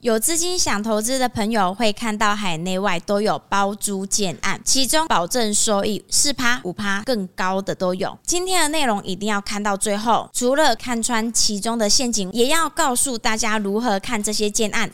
有资金想投资的朋友会看到海内外都有包租建案，其中保证收益四趴、五趴更高的都有。今天的内容一定要看到最后，除了看穿其中的陷阱，也要告诉大家如何看这些建案。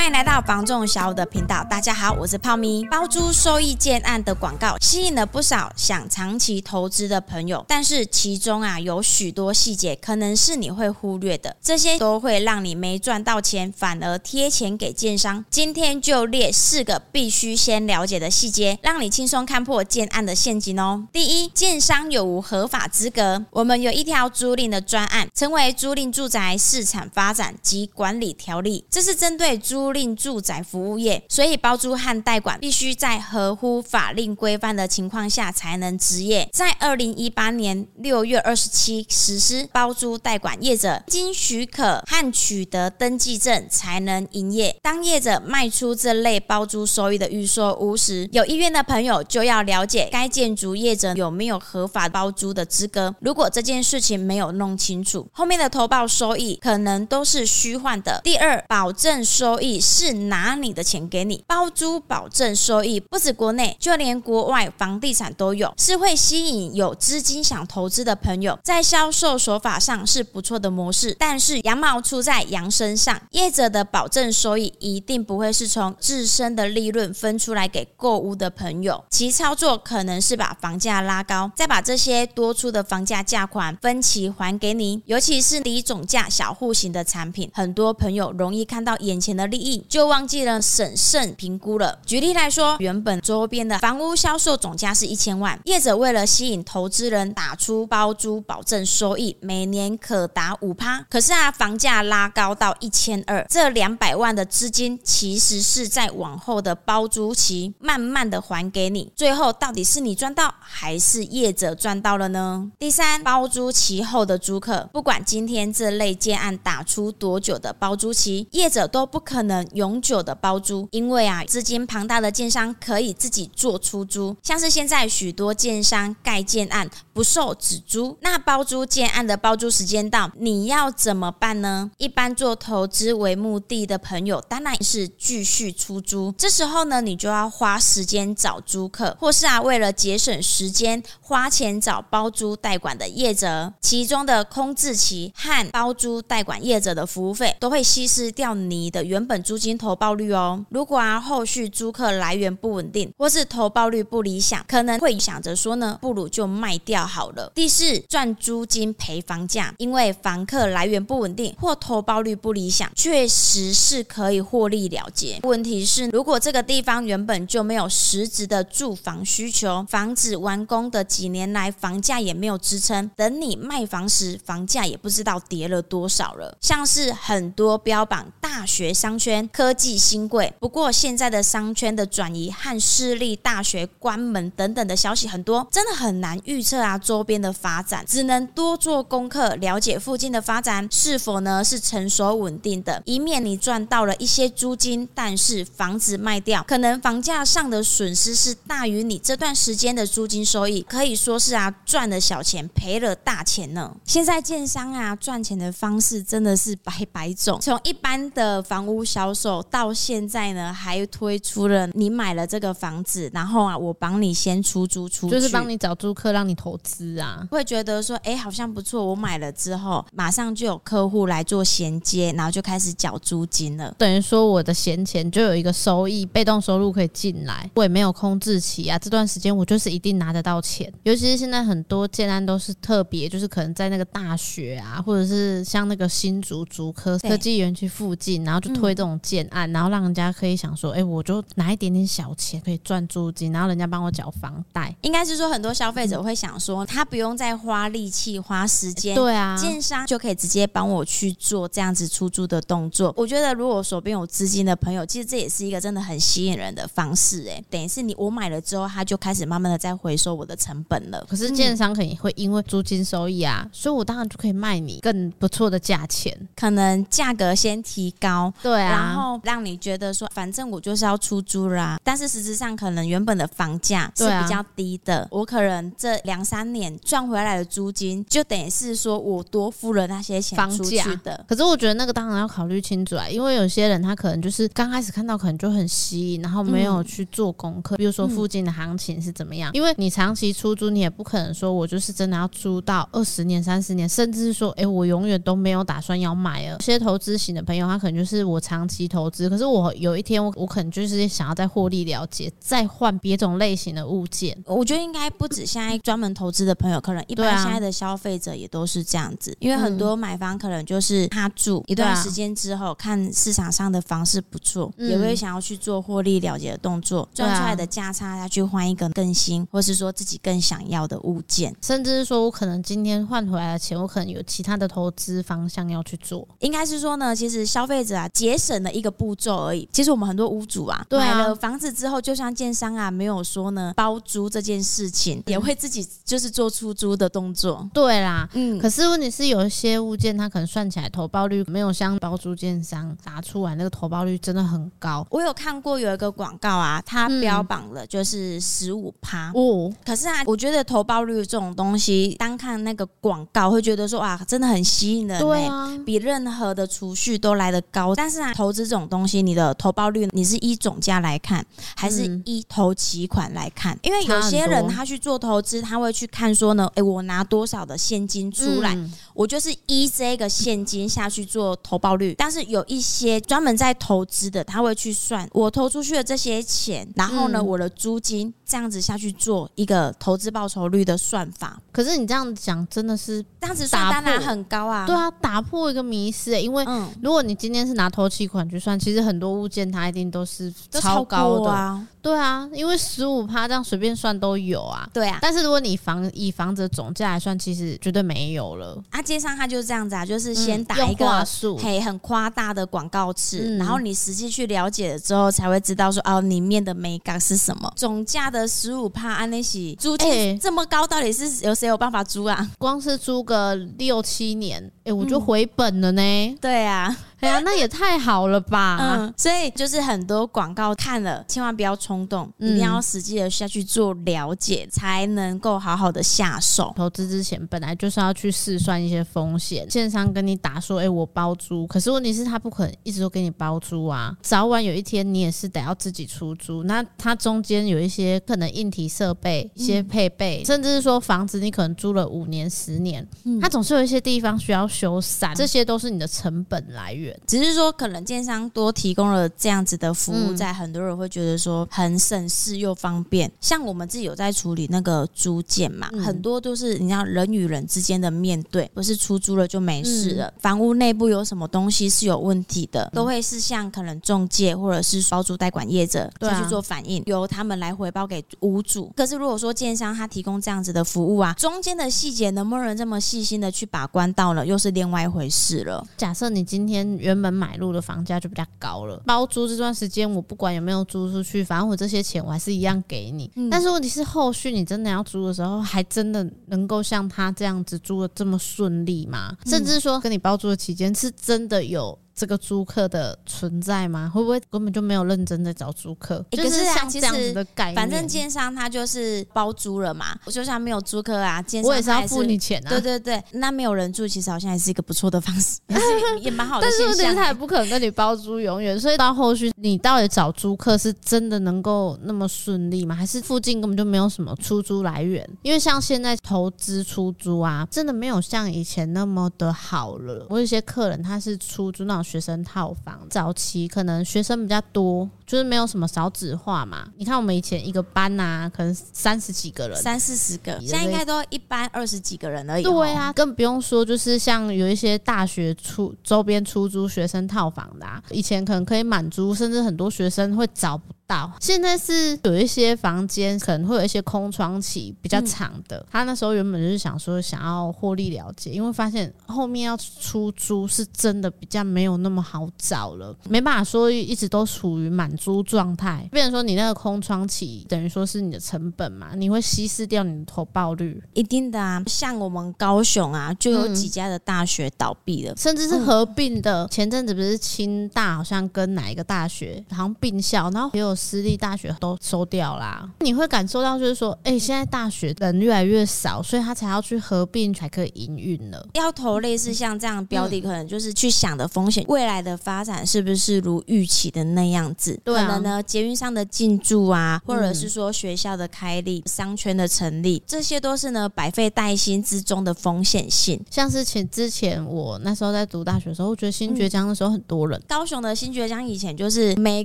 欢迎来到房仲小五的频道，大家好，我是泡咪。包租收益建案的广告吸引了不少想长期投资的朋友，但是其中啊有许多细节可能是你会忽略的，这些都会让你没赚到钱，反而贴钱给建商。今天就列四个必须先了解的细节，让你轻松看破建案的陷阱哦。第一，建商有无合法资格？我们有一条租赁的专案，称为《租赁住宅市场发展及管理条例》，这是针对租租赁住宅服务业，所以包租和代管必须在合乎法令规范的情况下才能执业。在二零一八年六月二十七实施包租代管业者经许可和取得登记证才能营业。当业者卖出这类包租收益的预售屋时，有意愿的朋友就要了解该建筑业者有没有合法包租的资格。如果这件事情没有弄清楚，后面的投报收益可能都是虚幻的。第二，保证收益。是拿你的钱给你包租，保证收益，不止国内，就连国外房地产都有，是会吸引有资金想投资的朋友。在销售手法上是不错的模式，但是羊毛出在羊身上，业者的保证收益一定不会是从自身的利润分出来给购物的朋友，其操作可能是把房价拉高，再把这些多出的房价价款分期还给你。尤其是低总价小户型的产品，很多朋友容易看到眼前的利益。就忘记了审慎评估了。举例来说，原本周边的房屋销售总价是一千万，业者为了吸引投资人，打出包租保证收益，每年可达五趴。可是啊，房价拉高到一千二，这两百万的资金其实是在往后的包租期慢慢的还给你。最后到底是你赚到，还是业者赚到了呢？第三，包租期后的租客，不管今天这类建案打出多久的包租期，业者都不可能。能永久的包租，因为啊，资金庞大的建商可以自己做出租，像是现在许多建商盖建案不受只租，那包租建案的包租时间到，你要怎么办呢？一般做投资为目的的朋友，当然是继续出租，这时候呢，你就要花时间找租客，或是啊，为了节省时间，花钱找包租代管的业者，其中的空置期和包租代管业者的服务费，都会稀释掉你的原本。租金投报率哦，如果啊后续租客来源不稳定，或是投报率不理想，可能会想着说呢，不如就卖掉好了。第四，赚租金赔房价，因为房客来源不稳定或投报率不理想，确实是可以获利了结。问题是，如果这个地方原本就没有实质的住房需求，房子完工的几年来房价也没有支撑，等你卖房时，房价也不知道跌了多少了。像是很多标榜大学商圈。科技新贵，不过现在的商圈的转移和私立大学关门等等的消息很多，真的很难预测啊周边的发展，只能多做功课，了解附近的发展是否呢是成熟稳定的，以免你赚到了一些租金，但是房子卖掉，可能房价上的损失是大于你这段时间的租金收益，可以说是啊赚了小钱赔了大钱呢。现在建商啊赚钱的方式真的是百百种，从一般的房屋销销售到现在呢，还推出了你买了这个房子，然后啊，我帮你先出租出去，就是帮你找租客，让你投资啊。会觉得说，哎，好像不错。我买了之后，马上就有客户来做衔接，然后就开始缴租金了。等于说，我的闲钱就有一个收益，被动收入可以进来，我也没有空置期啊。这段时间我就是一定拿得到钱。尤其是现在很多建案都是特别，就是可能在那个大学啊，或者是像那个新竹竹科科技园区附近，然后就推这种。建案，然后让人家可以想说，哎、欸，我就拿一点点小钱可以赚租金，然后人家帮我缴房贷。应该是说，很多消费者会想说，他不用再花力气、花时间，对啊，建商就可以直接帮我去做这样子出租的动作。我觉得，如果手边有资金的朋友，其实这也是一个真的很吸引人的方式。哎，等于是你我买了之后，他就开始慢慢的在回收我的成本了。可是建商肯定会因为租金收益啊，所以我当然就可以卖你更不错的价钱，可能价格先提高，对啊。然后让你觉得说，反正我就是要出租啦。但是实质上，可能原本的房价是比较低的，我可能这两三年赚回来的租金，就等于是说我多付了那些钱出去的。可是我觉得那个当然要考虑清楚啊，因为有些人他可能就是刚开始看到可能就很吸引，然后没有去做功课，比如说附近的行情是怎么样。因为你长期出租，你也不可能说我就是真的要租到二十年、三十年，甚至是说，哎，我永远都没有打算要买了。有些投资型的朋友，他可能就是我长期投资，可是我有一天我我可能就是想要再获利了结，再换别种类型的物件。我觉得应该不止现在专门投资的朋友，可能一般现在的消费者也都是这样子。因为很多买房可能就是他住一段时间之后，看市场上的房市不错，也会想要去做获利了结的动作，赚出来的价差再去换一个更新，或是说自己更想要的物件，甚至是说我可能今天换回来的钱，我可能有其他的投资方向要去做。应该是说呢，其实消费者啊节省了一个步骤而已。其实我们很多屋主啊，对啊买了房子之后，就像建商啊没有说呢包租这件事情，也会自己就是做出租的动作。对啦，嗯。可是问题是有一些物件，它可能算起来投报率没有像包租建商打出来那个投报率真的很高。我有看过有一个广告啊，它标榜了就是十五趴哦。可是啊，我觉得投报率这种东西，单看那个广告会觉得说哇，真的很吸引人，对啊，比任何的储蓄都来得高。但是啊，投资这种东西，你的投报率你是依总价来看，还是依投期款来看？因为有些人他去做投资，他会去看说呢，哎，我拿多少的现金出来，我就是依这个现金下去做投报率。但是有一些专门在投资的，他会去算我投出去的这些钱，然后呢，我的租金这样子下去做一个投资报酬率的算法。可是你这样讲真的是这样子算当然很高啊。对啊，打破一个迷思，因为如果你今天是拿投期款去算，其实很多物件它一定都是超高的啊。对啊，因为十五趴这样随便算都有啊。对啊，但是如果你房以房子的总价来算，其实绝对没有了。啊，街上它就是这样子啊，就是先打一个嘿很夸大的广告词，然后你实际去了解了之后，才会知道说哦里面的美感是什么。总价的十五趴，安那喜租金这么高，到底是有谁有办法租啊？光是租个六七年，哎，我就回本了呢。对啊。哎呀，那也太好了吧！嗯，所以就是很多广告看了，千万不要冲动，一定要实际的下去做了解，才能够好好的下手。投资之前本来就是要去试算一些风险。建商跟你打说，哎，我包租，可是问题是，他不可能一直都给你包租啊，早晚有一天你也是得要自己出租。那它中间有一些可能硬体设备、一些配备，甚至是说房子你可能租了五年、十年，它总是有一些地方需要修缮，这些都是你的成本来源。只是说，可能建商多提供了这样子的服务，在很多人会觉得说很省事又方便。像我们自己有在处理那个租件嘛，很多都是你知道人与人之间的面对，不是出租了就没事了。房屋内部有什么东西是有问题的，都会是向可能中介或者是包租代管业者再去做反应，由他们来回报给屋主。可是如果说建商他提供这样子的服务啊，中间的细节能不能这么细心的去把关到了？又是另外一回事了。假设你今天。原本买入的房价就比较高了，包租这段时间我不管有没有租出去，反正我这些钱我还是一样给你。嗯、但是问题是后续你真的要租的时候，还真的能够像他这样子租的这么顺利吗？嗯、甚至说跟你包租的期间是真的有。这个租客的存在吗？会不会根本就没有认真在找租客？欸、就是像这样子的概念。反正奸商他就是包租了嘛，我就像没有租客啊，建商我也是要付你钱啊。对对对，那没有人住，其实好像还是一个不错的方式，也是也蛮好的。但是他也不可能跟你包租永远，所以到后续你到底找租客是真的能够那么顺利吗？还是附近根本就没有什么出租来源？因为像现在投资出租啊，真的没有像以前那么的好了。我有些客人他是出租那种。学生套房早期可能学生比较多，就是没有什么少子化嘛。你看我们以前一个班呐、啊，可能三十几个人，三四十个，现在应该都一班二十几个人而已。对啊，更不用说就是像有一些大学出周边出租学生套房的，啊，以前可能可以满足，甚至很多学生会找不到。现在是有一些房间可能会有一些空窗期比较长的。嗯、他那时候原本就是想说想要获利了结，因为发现后面要出租是真的比较没有。那么好找了，没办法说一直都处于满租状态，变成说你那个空窗期等于说是你的成本嘛，你会稀释掉你的投报率，一定的啊。像我们高雄啊，就有几家的大学倒闭了，嗯、甚至是合并的。前阵子不是清大好像跟哪一个大学好像并校，然后也有私立大学都收掉啦。你会感受到就是说，哎、欸，现在大学人越来越少，所以他才要去合并才可以营运了。要投类似像这样标的，可能就是去想的风险，未来的发展是不是如预期的那样子？对啊、可能呢，捷运上的进驻啊，或者是说学校的开立、商圈的成立，这些都是呢百废待兴之中的风险性。像是前之前我那时候在读大学的时候，我觉得新崛江的时候很多人，嗯、高雄的新崛江以前就是每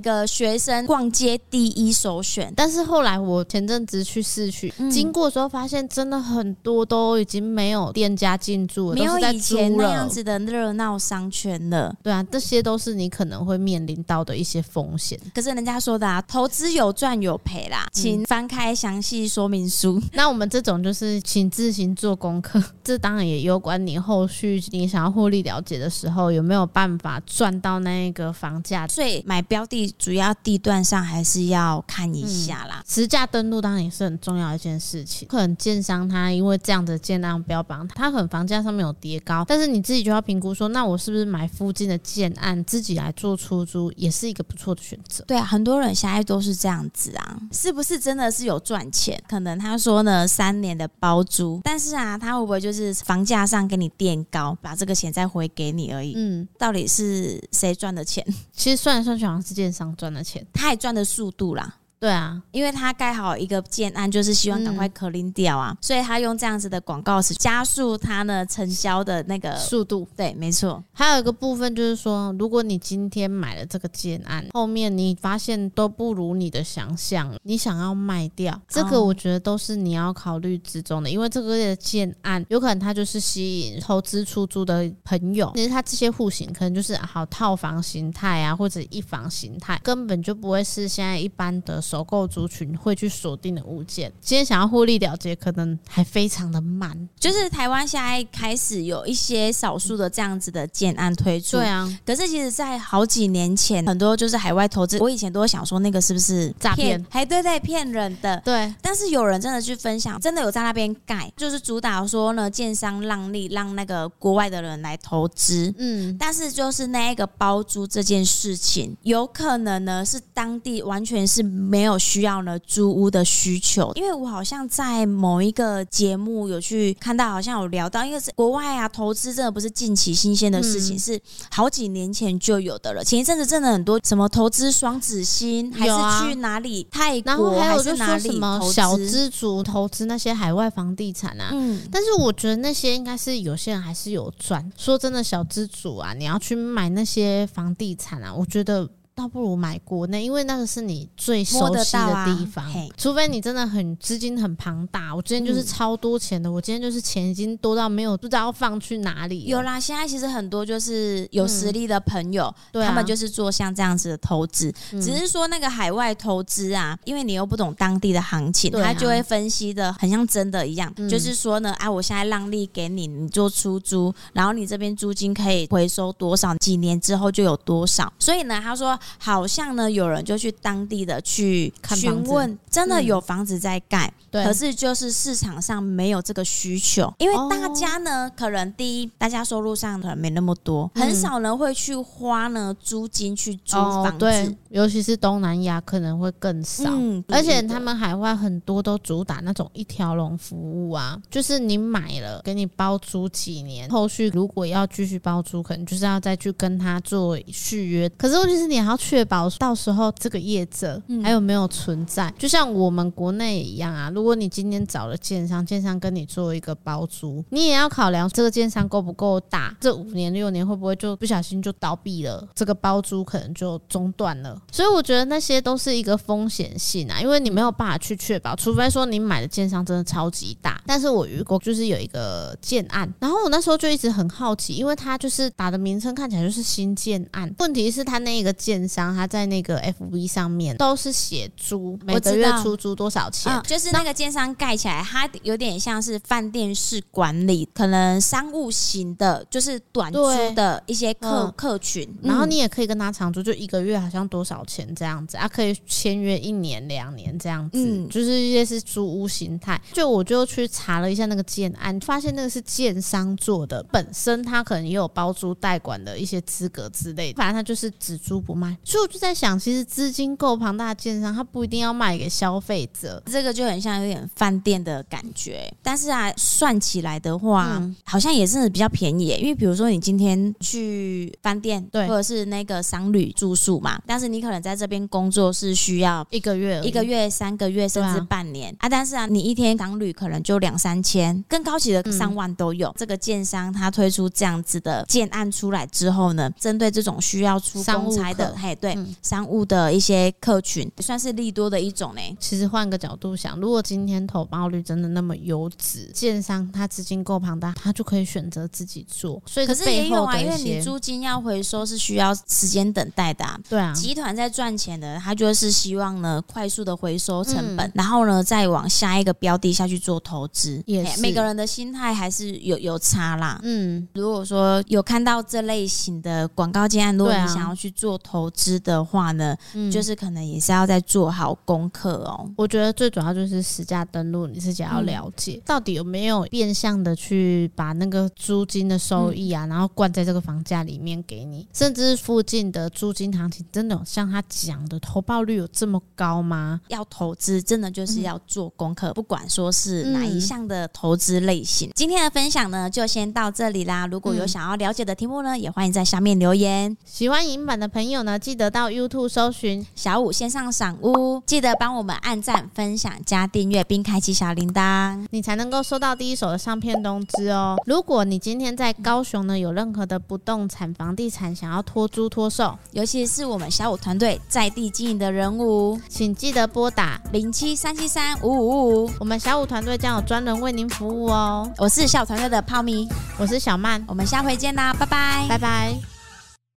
个学生逛街第一首选，但是后来我前阵子去市区、嗯、经过的时候，发现真的很多都已经没有店家进驻了，没有以前那样子的热闹商圈了。对啊，这些都是你可能会面临到的一些风险。可是人家说的啊，投资有赚有赔啦，请翻开详细说明书。嗯、那我们这种就是请自行做功课，这当然也有关你后续你想要获利了解的时候有没有办法赚到那个房价。所以买标的主要地段上还是要看一下啦。实、嗯、价登录当然也是很重要的一件事情。可能建商他因为这样的建案标榜，他可能房价上面有叠高，但是你自己就要评估说，那我是不是买附近的建案自己来做出租，也是一个不错的选择。对啊，很多人现在都是这样子啊，是不是真的是有赚钱？可能他说呢，三年的包租，但是啊，他会不会就是房价上给你垫高，把这个钱再回给你而已？嗯，到底是谁赚的钱？其实算来算去，好像是建商赚的钱，他也赚的速度啦。对啊，因为他盖好一个建案，就是希望赶快可拎掉啊，嗯、所以他用这样子的广告词加速他呢成交的那个速度。对，没错。还有一个部分就是说，如果你今天买了这个建案，后面你发现都不如你的想象，你想要卖掉，这个我觉得都是你要考虑之中的，因为这个的建案有可能它就是吸引投资出租的朋友，其实它这些户型可能就是好套房形态啊，或者一房形态，根本就不会是现在一般的。首购族群会去锁定的物件，今天想要获利了结，可能还非常的慢。就是台湾现在开始有一些少数的这样子的建案推出，对啊。可是其实，在好几年前，很多就是海外投资，我以前都会想说，那个是不是诈骗？还对对，骗人的。对。但是有人真的去分享，真的有在那边盖，就是主打说呢，建商让利，让那个国外的人来投资。嗯。但是就是那一个包租这件事情，有可能呢是当地完全是没。没有需要呢租屋的需求，因为我好像在某一个节目有去看到，好像有聊到，因为是国外啊投资真的不是近期新鲜的事情，嗯、是好几年前就有的了。前一阵子真的很多什么投资双子星，还是去哪里泰国，然后还有就说什么小资族投资那些海外房地产啊。嗯，但是我觉得那些应该是有些人还是有赚。说真的，小资族啊，你要去买那些房地产啊，我觉得。倒不如买国内，因为那个是你最熟悉的地方。啊、除非你真的很资金很庞大，我之前就是超多钱的，嗯、我今天就是钱已经多到没有不知道要放去哪里。有啦，现在其实很多就是有实力的朋友，嗯啊、他们就是做像这样子的投资。嗯、只是说那个海外投资啊，因为你又不懂当地的行情，啊、他就会分析的很像真的一样。嗯、就是说呢，啊，我现在让利给你，你做出租，然后你这边租金可以回收多少，几年之后就有多少。所以呢，他说。好像呢，有人就去当地的去询问，真的有房子在盖，对，可是就是市场上没有这个需求，因为大家呢，可能第一，大家收入上可能没那么多，很少人会去花呢租金去租房子，对，尤其是东南亚可能会更少，嗯，而且他们海外很多都主打那种一条龙服务啊，就是你买了给你包租几年，后续如果要继续包租，可能就是要再去跟他做续约，可是问题是你还要确保。到时候这个业者还有没有存在？嗯、就像我们国内一样啊。如果你今天找了建商，建商跟你做一个包租，你也要考量这个建商够不够大，这五年六年会不会就不小心就倒闭了？这个包租可能就中断了。所以我觉得那些都是一个风险性啊，因为你没有办法去确保，除非说你买的建商真的超级大。但是我遇过就是有一个建案，然后我那时候就一直很好奇，因为他就是打的名称看起来就是新建案，问题是他那一个建建商，他在那个 FB 上面都是写租，每个月出租多少钱？嗯，就是那个建商盖起来，它有点像是饭店式管理，可能商务型的，就是短租的一些客、嗯、客群。然后你也可以跟他长租，就一个月好像多少钱这样子啊？可以签约一年、两年这样子，嗯，就是一些是租屋形态。就我就去查了一下那个建案，发现那个是建商做的，本身他可能也有包租代管的一些资格之类的，反正他就是只租不卖。所以我就在想，其实资金够庞大的建商，他不一定要卖给消费者，这个就很像有点饭店的感觉。但是啊，算起来的话，嗯、好像也是比较便宜，因为比如说你今天去饭店，对，或者是那个商旅住宿嘛，但是你可能在这边工作是需要一个月、一个月、三个月，甚至半年啊，啊。但是啊，你一天商旅可能就两三千，更高级的上万都有。嗯、这个建商他推出这样子的建案出来之后呢，针对这种需要出公差的，嘿，对、嗯，商务的一些客群，算是利多的一种呢。其实换个角度想，如果今天投报率真的那么优质，建商他资金够庞大，他就可以选择自己做。所以，可是也有啊，因为你租金要回收是需要时间等待的、啊。对啊，集团在赚钱的，他就是希望呢快速的回收成本，嗯、然后呢再往下一个标的下去做投资。也是，每个人的心态还是有有差啦。嗯，如果说有看到这类型的广告建案，如果你想要去做投资的话呢，嗯、就是可能也是要再做好功课哦。我觉得最主要就是实价登录，你自己要了解、嗯、到底有没有变相的去把那个租金的收益啊，嗯、然后灌在这个房价里面给你，甚至附近的租金行情真的有像他讲的投报率有这么高吗？要投资真的就是要做功课、嗯，不管说是哪一项的投资类型、嗯。今天的分享呢，就先到这里啦。如果有想要了解的题目呢，也欢迎在下面留言。喜欢影版的朋友呢，记得到 YouTube 搜寻小五线上赏屋，记得帮我们按赞、分享、加订阅，并开启小铃铛，你才能够收到第一手的上片通知哦。如果你今天在高雄呢，有任何的不动产、房地产想要托租托售，尤其是我们小五团队在地经营的人物，请记得拨打零七三七三五五五五，我们小五团队将有专人为您服务哦。我是小五团队的泡咪，我是小曼，我们下回见啦，拜拜，拜拜。